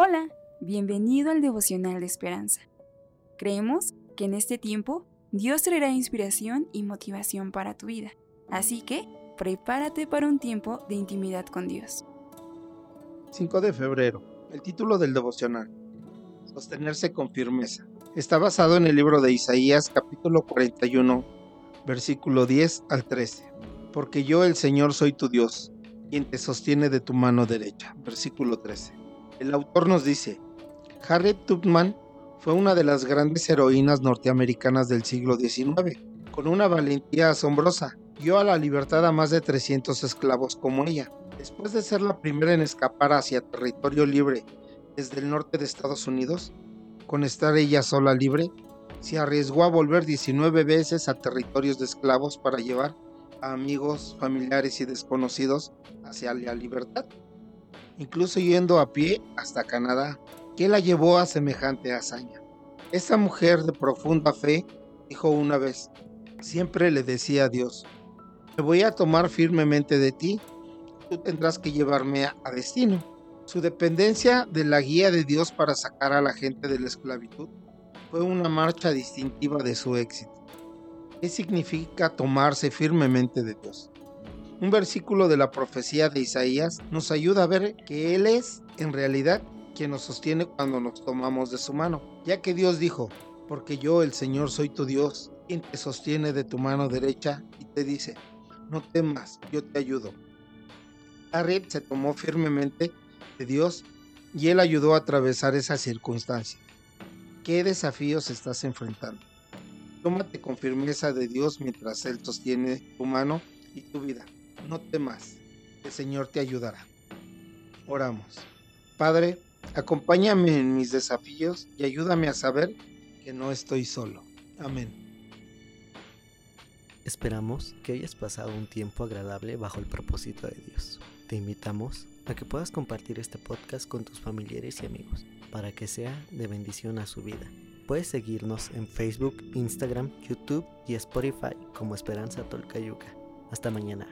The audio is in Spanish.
Hola, bienvenido al devocional de esperanza. Creemos que en este tiempo Dios traerá inspiración y motivación para tu vida, así que prepárate para un tiempo de intimidad con Dios. 5 de febrero. El título del devocional. Sostenerse con firmeza. Está basado en el libro de Isaías capítulo 41, versículo 10 al 13. Porque yo el Señor soy tu Dios, quien te sostiene de tu mano derecha. Versículo 13. El autor nos dice, Harriet Tubman fue una de las grandes heroínas norteamericanas del siglo XIX. Con una valentía asombrosa, dio a la libertad a más de 300 esclavos como ella. Después de ser la primera en escapar hacia territorio libre desde el norte de Estados Unidos, con estar ella sola libre, se arriesgó a volver 19 veces a territorios de esclavos para llevar a amigos, familiares y desconocidos hacia la libertad incluso yendo a pie hasta Canadá. ¿Qué la llevó a semejante hazaña? Esta mujer de profunda fe dijo una vez, siempre le decía a Dios, me voy a tomar firmemente de ti, tú tendrás que llevarme a, destino. Su dependencia de la guía de Dios para sacar a la gente de la esclavitud fue una marcha distintiva de su éxito. ¿Qué significa tomarse firmemente de Dios? Un versículo de la profecía de Isaías nos ayuda a ver que Él es, en realidad, quien nos sostiene cuando nos tomamos de su mano, ya que Dios dijo, porque yo, el Señor, soy tu Dios, quien te sostiene de tu mano derecha y te dice, no temas, yo te ayudo. Harriet se tomó firmemente de Dios y Él ayudó a atravesar esa circunstancia. ¿Qué desafíos estás enfrentando? Tómate con firmeza de Dios mientras Él sostiene tu mano y tu vida no temas, el Señor te ayudará. Oramos. Padre, acompáñame en mis desafíos y ayúdame a saber que no estoy solo. Amén. Esperamos que hayas pasado un tiempo agradable bajo el propósito de Dios. Te invitamos a que puedas compartir este podcast con tus familiares y amigos para que sea de bendición a su vida. Puedes seguirnos en Facebook, Instagram, YouTube y Spotify como Esperanza Tolcayuca. Hasta mañana.